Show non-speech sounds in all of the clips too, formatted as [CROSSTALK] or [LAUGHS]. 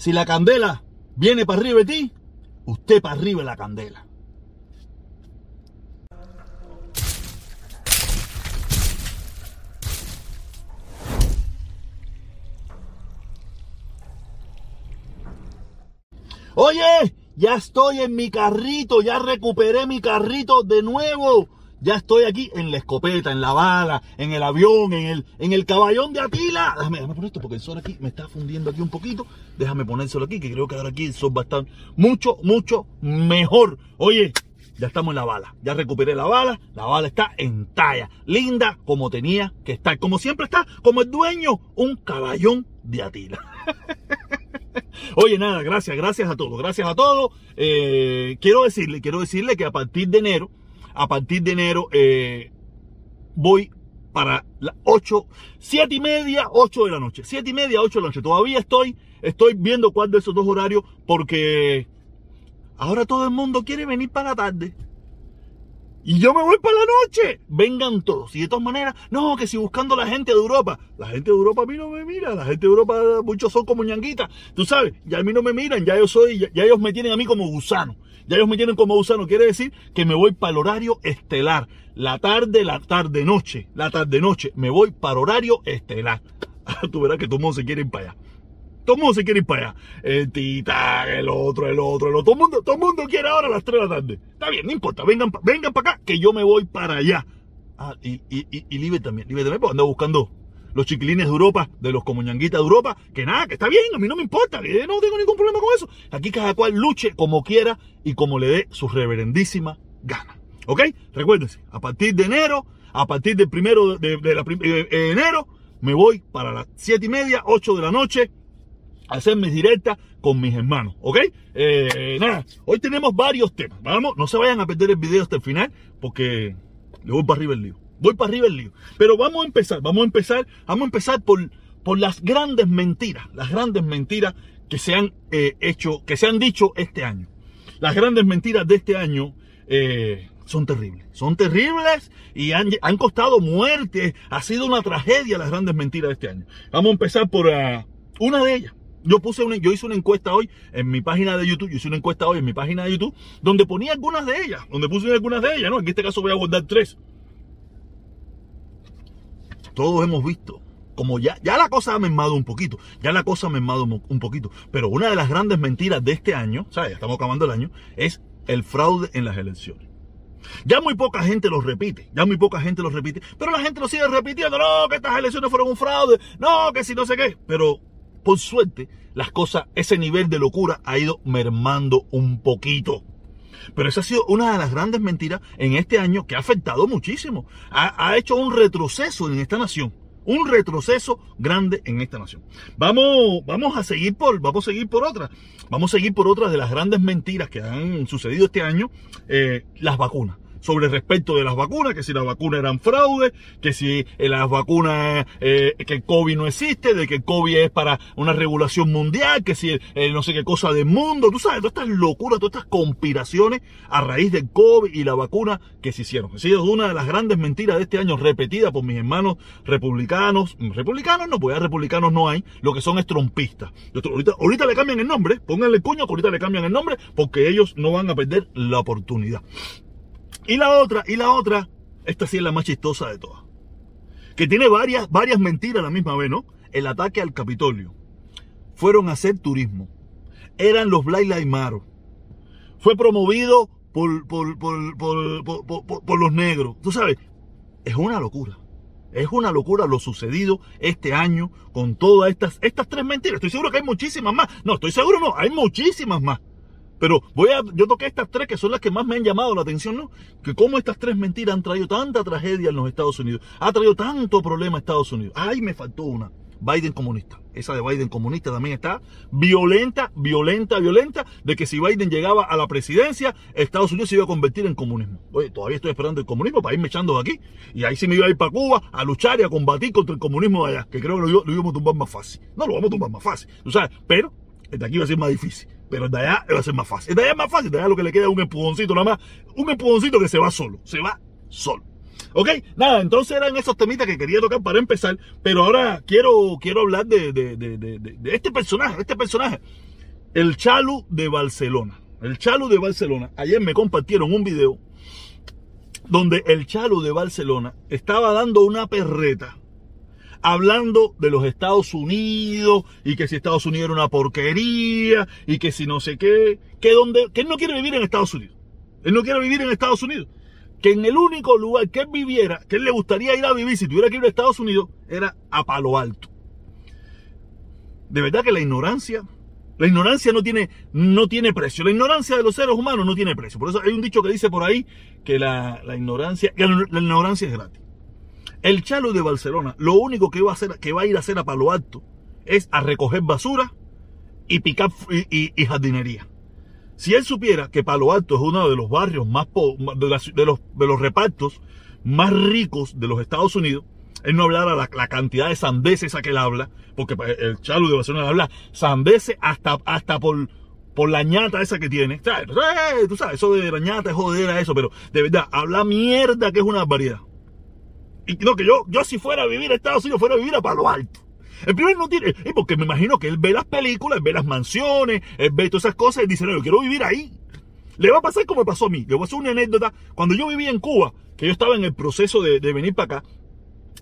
si la candela viene para arriba de ti, usted para arriba de la candela. Oye, ya estoy en mi carrito, ya recuperé mi carrito de nuevo. Ya estoy aquí en la escopeta, en la bala, en el avión, en el, en el caballón de Atila. Déjame, déjame poner esto porque el sol aquí me está fundiendo aquí un poquito. Déjame ponérselo aquí, que creo que ahora aquí el sol va a estar mucho, mucho mejor. Oye, ya estamos en la bala. Ya recuperé la bala. La bala está en talla. Linda como tenía que estar. Como siempre está, como el dueño, un caballón de Atila. [LAUGHS] Oye, nada, gracias, gracias a todos, gracias a todos. Eh, quiero decirle, quiero decirle que a partir de enero, a partir de enero, eh, voy para las 8, 7 y media, 8 de la noche. 7 y media, 8 de la noche. Todavía estoy, estoy viendo cuál de esos dos horarios porque ahora todo el mundo quiere venir para la tarde. Y yo me voy para la noche. Vengan todos. Y de todas maneras, no, que si buscando la gente de Europa. La gente de Europa a mí no me mira. La gente de Europa, muchos son como ñanguitas. Tú sabes, ya a mí no me miran. Ya yo soy, ya, ya ellos me tienen a mí como gusano. Ya ellos me tienen como gusano. Quiere decir que me voy para el horario estelar. La tarde, la tarde, noche. La tarde, noche. Me voy para horario estelar. Tú verás que todo el mundo se quiere ir para allá. Todo el mundo se quiere ir para allá. El titán, el otro, el otro, el otro. Todo el mundo, todo mundo quiere ahora a las 3 de la tarde. Está bien, no importa. Vengan, vengan para acá, que yo me voy para allá. Ah, y, y, y, y Libre también. Libre también, porque ando buscando los chiquilines de Europa, de los comuñanguitas de Europa. Que nada, que está bien, a mí no me importa. no tengo ningún problema con eso. Aquí cada cual luche como quiera y como le dé su reverendísima gana. ¿Ok? Recuérdense, a partir de enero, a partir del primero de, enero, me voy para las 7 y media, 8 de la noche hacer mis directas con mis hermanos, ¿ok? Eh, nada, hoy tenemos varios temas, vamos, no se vayan a perder el video hasta el final porque le voy para arriba el lío, voy para arriba el lío, pero vamos a empezar, vamos a empezar, vamos a empezar por, por las grandes mentiras, las grandes mentiras que se han eh, hecho, que se han dicho este año. Las grandes mentiras de este año eh, son terribles, son terribles y han, han costado muerte, ha sido una tragedia las grandes mentiras de este año. Vamos a empezar por ah, una de ellas. Yo puse una, yo hice una encuesta hoy en mi página de YouTube, yo hice una encuesta hoy en mi página de YouTube, donde ponía algunas de ellas, donde puse algunas de ellas, ¿no? En este caso voy a guardar tres. Todos hemos visto como ya, ya la cosa ha mermado un poquito, ya la cosa ha mermado un poquito, pero una de las grandes mentiras de este año, ¿sabes? Ya estamos acabando el año, es el fraude en las elecciones. Ya muy poca gente lo repite, ya muy poca gente lo repite, pero la gente lo sigue repitiendo, no, que estas elecciones fueron un fraude, no, que si no sé qué, pero por suerte las cosas, ese nivel de locura ha ido mermando un poquito. Pero esa ha sido una de las grandes mentiras en este año que ha afectado muchísimo. Ha, ha hecho un retroceso en esta nación. Un retroceso grande en esta nación. Vamos, vamos a seguir por, vamos a seguir por otra. Vamos a seguir por otras de las grandes mentiras que han sucedido este año. eh, las vacunas sobre respecto de las vacunas, que si las vacunas eran fraude, que si eh, las vacunas, eh, que el COVID no existe, de que el COVID es para una regulación mundial, que si eh, no sé qué cosa del mundo, tú sabes, todas estas locuras, todas estas conspiraciones a raíz del COVID y la vacuna que se hicieron. Ha sido una de las grandes mentiras de este año repetida por mis hermanos republicanos, republicanos no, pues ya republicanos no hay, lo que son es trompistas. Ahorita, ahorita le cambian el nombre, pónganle el cuño, ahorita le cambian el nombre, porque ellos no van a perder la oportunidad. Y la otra, y la otra, esta sí es la más chistosa de todas. Que tiene varias, varias mentiras a la misma vez, ¿no? El ataque al Capitolio. Fueron a hacer turismo. Eran los Black Matter. Fue promovido por, por- por- por los negros. Tú sabes, es una locura. Es una locura lo sucedido este año con todas estas, estas tres mentiras. Estoy seguro que hay muchísimas más. No, estoy seguro no, hay muchísimas más. Pero voy a, yo toqué estas tres que son las que más me han llamado la atención, ¿no? Que cómo estas tres mentiras han traído tanta tragedia en los Estados Unidos. Ha traído tanto problema a Estados Unidos. Ay, me faltó una. Biden comunista. Esa de Biden comunista también está violenta, violenta, violenta, de que si Biden llegaba a la presidencia, Estados Unidos se iba a convertir en comunismo. Oye, todavía estoy esperando el comunismo para irme echando de aquí. Y ahí sí me iba a ir para Cuba a luchar y a combatir contra el comunismo de allá, que creo que lo, lo a tumbar más fácil. No, lo vamos a tumbar más fácil, tú sabes, pero el de aquí va a ser más difícil. Pero de allá va a ser más fácil. El de allá es más fácil, de allá lo que le queda es un empujoncito nada más. Un empujoncito que se va solo, se va solo. Ok, nada, entonces eran esos temitas que quería tocar para empezar, pero ahora quiero, quiero hablar de, de, de- de este personaje, este personaje. el Chalu de Barcelona. El Chalu de Barcelona. Ayer me compartieron un video donde el Chalu de Barcelona estaba dando una perreta hablando de los Estados Unidos y que si Estados Unidos era una porquería y que si no sé qué, que donde que él no quiere vivir en Estados Unidos. Él no quiere vivir en Estados Unidos. Que en el único lugar que él viviera, que él le gustaría ir a vivir si tuviera que ir a Estados Unidos, era a Palo Alto. De verdad que la ignorancia, la ignorancia no tiene, no tiene precio. La ignorancia de los seres humanos no tiene precio. Por eso hay un dicho que dice por ahí que la, ignorancia, que la, ignorancia es gratis. El Chalo de Barcelona, lo único que va a hacer, que va a ir a hacer a Palo Alto, es a recoger basura y picar y jardinería. Si él supiera que Palo Alto es uno de los barrios más de, los, de los repartos más ricos de los Estados Unidos, él no hablara la, la cantidad de sandeces a que él habla, porque pues, el Chalo de Barcelona habla sandeces hasta, hasta por, por la ñata esa que tiene. Eh, tú sabes, eso de la ñata es joder a eso, pero de verdad, habla mierda que es una barbaridad. No, que yo, yo si fuera a vivir a Estados Unidos, fuera a vivir a Palo Alto. El primer no tiene, porque me imagino que él ve las películas, ve las mansiones, él ve todas esas cosas y dice, no, yo quiero vivir ahí. Le va a pasar como pasó a mí. Le voy a hacer una anécdota. Cuando yo vivía en Cuba, que yo estaba en el proceso de, venir para acá,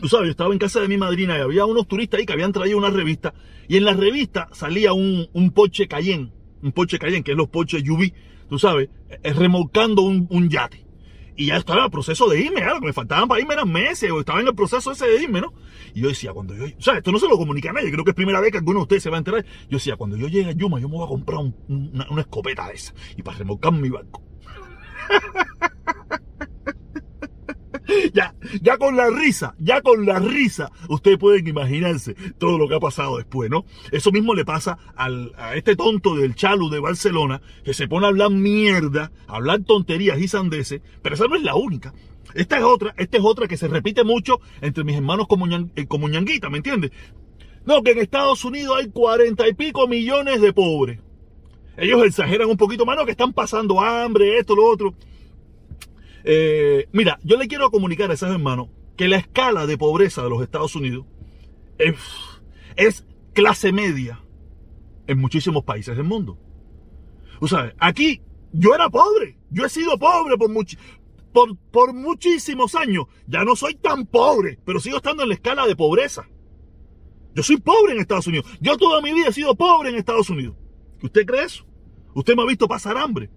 tú sabes, yo estaba en casa de mi madrina y había unos turistas ahí que habían traído una revista y en la revista salía un, un Porsche Cayenne, un Porsche Cayenne, que es los Porsche UV, tú sabes, eh, remolcando un, un yate y ya estaba en el proceso de irme, lo que me faltaban para irme eran meses, o estaba en el proceso ese de irme, ¿no? Y yo decía, cuando yo, o sea, esto no se lo comunica a nadie, creo que es primera vez que alguno de ustedes se va a enterar. Yo decía, cuando yo llegue a Yuma, yo me voy a comprar una, una, escopeta de esa, y para remolcar mi barco. [LAUGHS] [LAUGHS] ya, ya con la risa, ya con la risa, ustedes pueden imaginarse todo lo que ha pasado después, ¿no? Eso mismo le pasa al, a este tonto del Chalu de Barcelona, que se pone a hablar mierda, a hablar tonterías y sandeces, pero esa no es la única. Esta es otra, esta es otra que se repite mucho entre mis hermanos como, eh, como ñanguita, ¿me entiendes? No, que en Estados Unidos hay cuarenta y pico millones de pobres. Ellos exageran un poquito más, no, que están pasando hambre, esto, lo otro. Eh, mira, yo le quiero comunicar a esos hermanos que la escala de pobreza de los Estados Unidos es, clase media en muchísimos países del mundo. Sabes, aquí yo era pobre, yo he sido pobre por, por muchísimos años. Ya no soy tan pobre, pero sigo estando en la escala de pobreza. Yo soy pobre en Estados Unidos. Yo toda mi vida he sido pobre en Estados Unidos. ¿Usted cree eso? Usted me ha visto pasar hambre.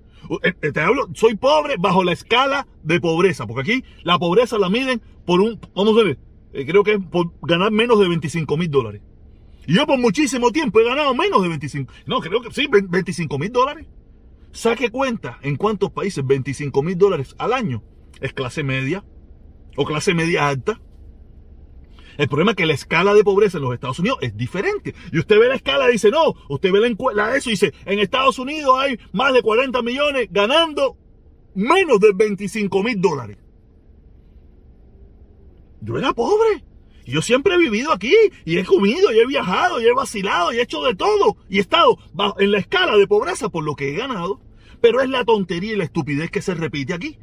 Eh, eh, te hablo, soy pobre bajo la escala de pobreza, porque aquí la pobreza la miden por un, vamos a ver, eh, creo que es por ganar menos de 25 mil dólares. Y yo por muchísimo tiempo he ganado menos de 25, no, creo que sí, 25 mil dólares. Saque cuenta en cuántos países 25 mil dólares al año es clase media o clase media alta. El problema es que la escala de pobreza en los Estados Unidos es diferente. Y usted ve la escala y dice, no, usted ve la, de eso y dice, en Estados Unidos hay más de 40 millones ganando menos de 25 mil dólares. Yo era pobre. Yo siempre he vivido aquí y he comido y he viajado y he vacilado y he hecho de todo. Y he estado en la escala de pobreza por lo que he ganado. Pero es la tontería y la estupidez que se repite aquí.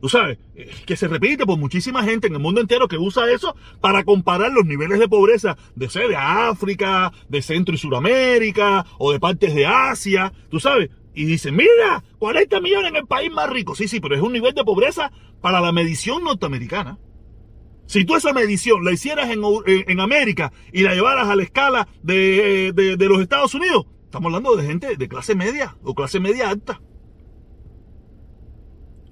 Tú sabes, que se repite por muchísima gente en el mundo entero que usa eso para comparar los niveles de pobreza de, de África, de Centro y Suramérica o de partes de Asia, tú sabes. Y dicen, mira, 40 millones en el país más rico. Sí, sí, pero es un nivel de pobreza para la medición norteamericana. Si tú esa medición la hicieras en, en América y la llevaras a la escala de, de, de los Estados Unidos, estamos hablando de gente de clase media o clase media alta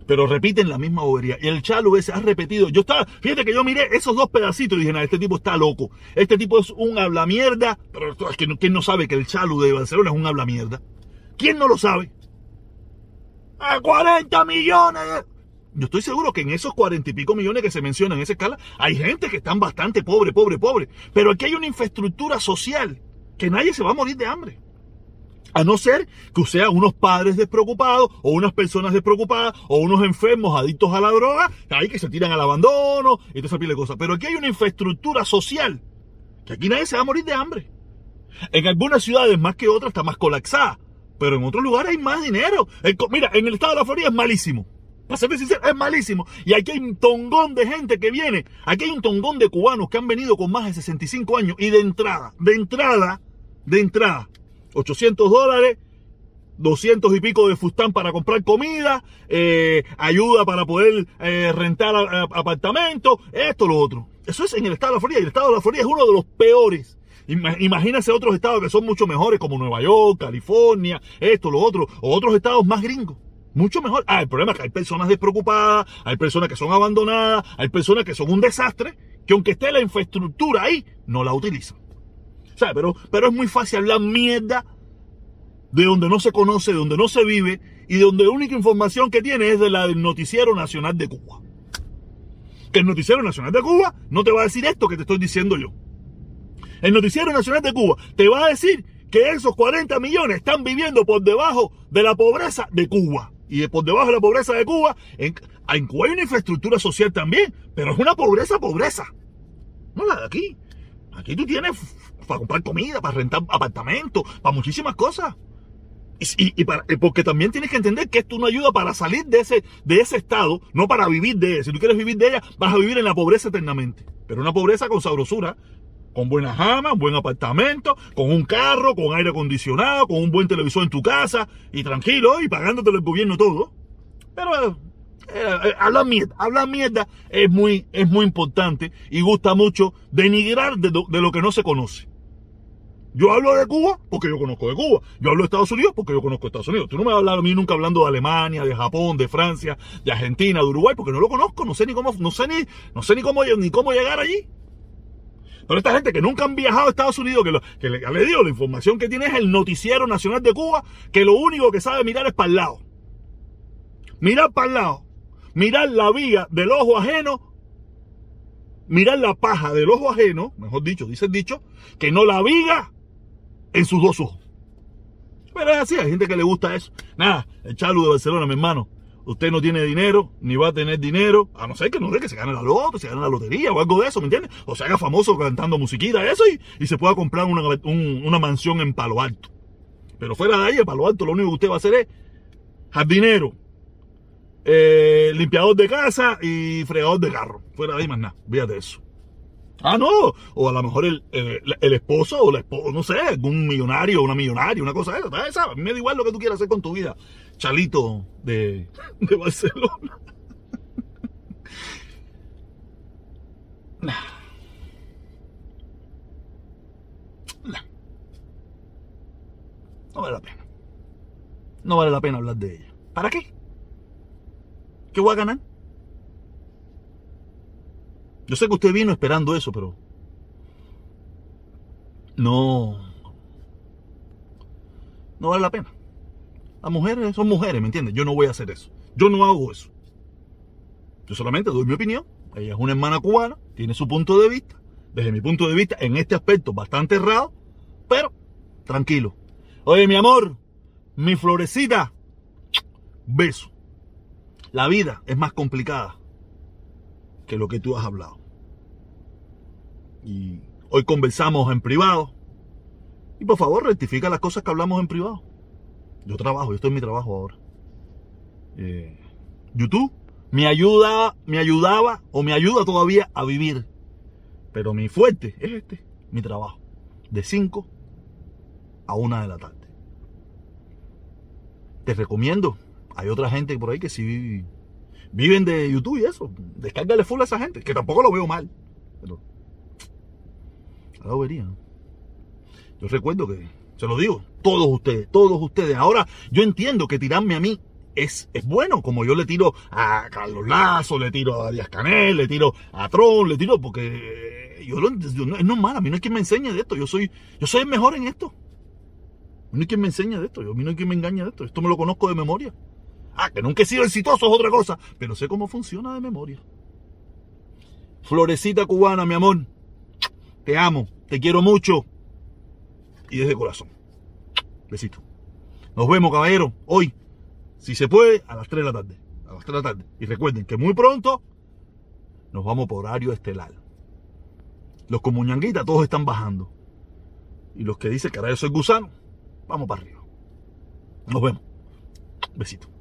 pero repiten la misma bobería. Y el Chalo ese ha repetido. Yo estaba, fíjate que yo miré esos dos pedacitos y dije, este tipo está loco. Este tipo es un habla mierda. Pero es que ¿quién no sabe que el Chalo de Barcelona es un habla mierda? ¿Quién no lo sabe? ¡A 40 millones! Yo estoy seguro que en esos cuarenta y pico millones que se mencionan en esa escala, hay gente que están bastante pobre, pobre, pobre. Pero aquí hay una infraestructura social que nadie se va a morir de hambre. A no ser que sean unos padres despreocupados o unas personas despreocupadas o unos enfermos adictos a la droga, ahí que se tiran al abandono y toda esa pila de cosas. Pero aquí hay una infraestructura social que aquí nadie se va a morir de hambre. En algunas ciudades más que otras está más colapsada, pero en otros lugares hay más dinero. mira, en el estado de la Florida es malísimo. Para ser sincero, es malísimo. Y aquí hay un tongón de gente que viene. Aquí hay un tongón de cubanos que han venido con más de 65 años. Y de entrada, de entrada, de entrada, 800 dólares 200 y pico de fustán para comprar comida, eh, ayuda para poder eh, rentar apartamentos, esto, lo otro. Eso es en el estado de la Florida y el estado de la Florida es uno de los peores. Imagínense otros estados que son mucho mejores como Nueva York, California, esto, lo otro, o otros estados más gringos. Mucho mejor. Ah, el problema es que hay personas despreocupadas, hay personas que son abandonadas, hay personas que son un desastre, que aunque esté la infraestructura ahí, no la utilizan. Sea, pero, pero es muy fácil hablar mierda de donde no se conoce, de donde no se vive y de donde la única información que tiene es de la del Noticiero Nacional de Cuba. Que el Noticiero Nacional de Cuba no te va a decir esto que te estoy diciendo yo. El Noticiero Nacional de Cuba te va a decir que esos 40 millones están viviendo por debajo de la pobreza de Cuba. Y por debajo de la pobreza de Cuba, en Cuba hay una infraestructura social también, pero es una pobreza, pobreza. No la de aquí. Aquí tú tienes para comprar comida, para rentar apartamentos, para muchísimas cosas. Y, para, porque también tienes que entender que esto es una ayuda para salir de ese, de ese estado, no para vivir de ella. Si tú quieres vivir de ella, vas a vivir en la pobreza eternamente. Pero una pobreza con sabrosura, con buenas jamas, buen apartamento, con un carro, con aire acondicionado, con un buen televisor en tu casa, y tranquilo, y pagándote el gobierno todo. Pero eh, eh, hablar mierda, hablar mierda es muy, es muy importante y gusta mucho denigrar de lo que no se conoce. Yo hablo de Cuba porque yo conozco de Cuba. Yo hablo de Estados Unidos porque yo conozco de Estados Unidos. Tú no me vas a hablar a mí nunca hablando de Alemania, de Japón, de Francia, de Argentina, de Uruguay, porque no lo conozco, no sé ni cómo, no sé ni, no sé ni cómo, ni cómo llegar allí. Pero esta gente que nunca han viajado a Estados Unidos, que, que le, le, digo, la información que tiene es el noticiero nacional de Cuba, que lo único que sabe mirar es para el lado. Mirar para el lado. Mirar la vía del ojo ajeno. Mirar la paja del ojo ajeno, mejor dicho, dice el dicho, que no la viga en sus dos ojos. Pero es así, hay gente que le gusta eso. Nada, el Chalu de Barcelona, mi hermano. Usted no tiene dinero, ni va a tener dinero, a no ser que no de que se gane la se gane la lotería o algo de eso, ¿me entiendes? O se haga famoso cantando musiquita, eso, y, y se pueda comprar una, una mansión en Palo Alto. Pero fuera de ahí, en Palo Alto, lo único que usted va a hacer es jardinero, eh, limpiador de casa y fregador de carro. Fuera de ahí más nada, fíjate eso. Ah, no. O a lo mejor el, el, esposo o la esposa, no sé, algún millonario o una millonaria, una cosa de esa. A mí me da igual lo que tú quieras hacer con tu vida. Chalito de, de Barcelona. No vale la pena. No vale la pena hablar de ella. ¿Para qué? ¿Qué voy a ganar? Yo sé que usted vino esperando eso, pero no, no vale la pena. Las mujeres son mujeres, ¿me entiendes? Yo no voy a hacer eso. Yo no hago eso. Yo solamente doy mi opinión. Ella es una hermana cubana, tiene su punto de vista. Desde mi punto de vista, en este aspecto, bastante errado, pero tranquilo. Oye, mi amor, mi florecita, beso. La vida es más complicada que lo que tú has hablado. Y hoy conversamos en privado. Y por favor, rectifica las cosas que hablamos en privado. Yo trabajo, yo estoy en mi trabajo ahora. Eh, YouTube me ayuda, me ayudaba o me ayuda todavía a vivir. Pero mi fuerte es este, mi trabajo. De 5 a 1 de la tarde. Te recomiendo. Hay otra gente por ahí que sí viven de YouTube y eso. Descárgale full a esa gente, que tampoco lo veo mal. Pero lo vería. Yo recuerdo que, se lo digo, todos ustedes, todos ustedes. Ahora, yo entiendo que tirarme a mí es, es bueno, como yo le tiro a Carlos Lazo, le tiro a Díaz Canel, le tiro a Tron, le tiro porque yo, lo, es normal, a mí no hay quien me enseñe de esto, yo soy, yo soy el mejor en esto. No hay quien me enseñe de esto, yo, a mí no hay quien me engañe de esto, esto me lo conozco de memoria. Ah, que nunca he sido exitoso es otra cosa, pero sé cómo funciona de memoria. Florecita cubana, mi amor, te amo, te quiero mucho y desde corazón. Besito. Nos vemos, caballero, hoy, si se puede, a las 3 de la tarde. A las 3 de la tarde. Y recuerden que muy pronto nos vamos por horario estelar. Los comuñanguitas todos están bajando. Y los que dicen yo soy gusano, vamos para arriba. Nos vemos. Besito.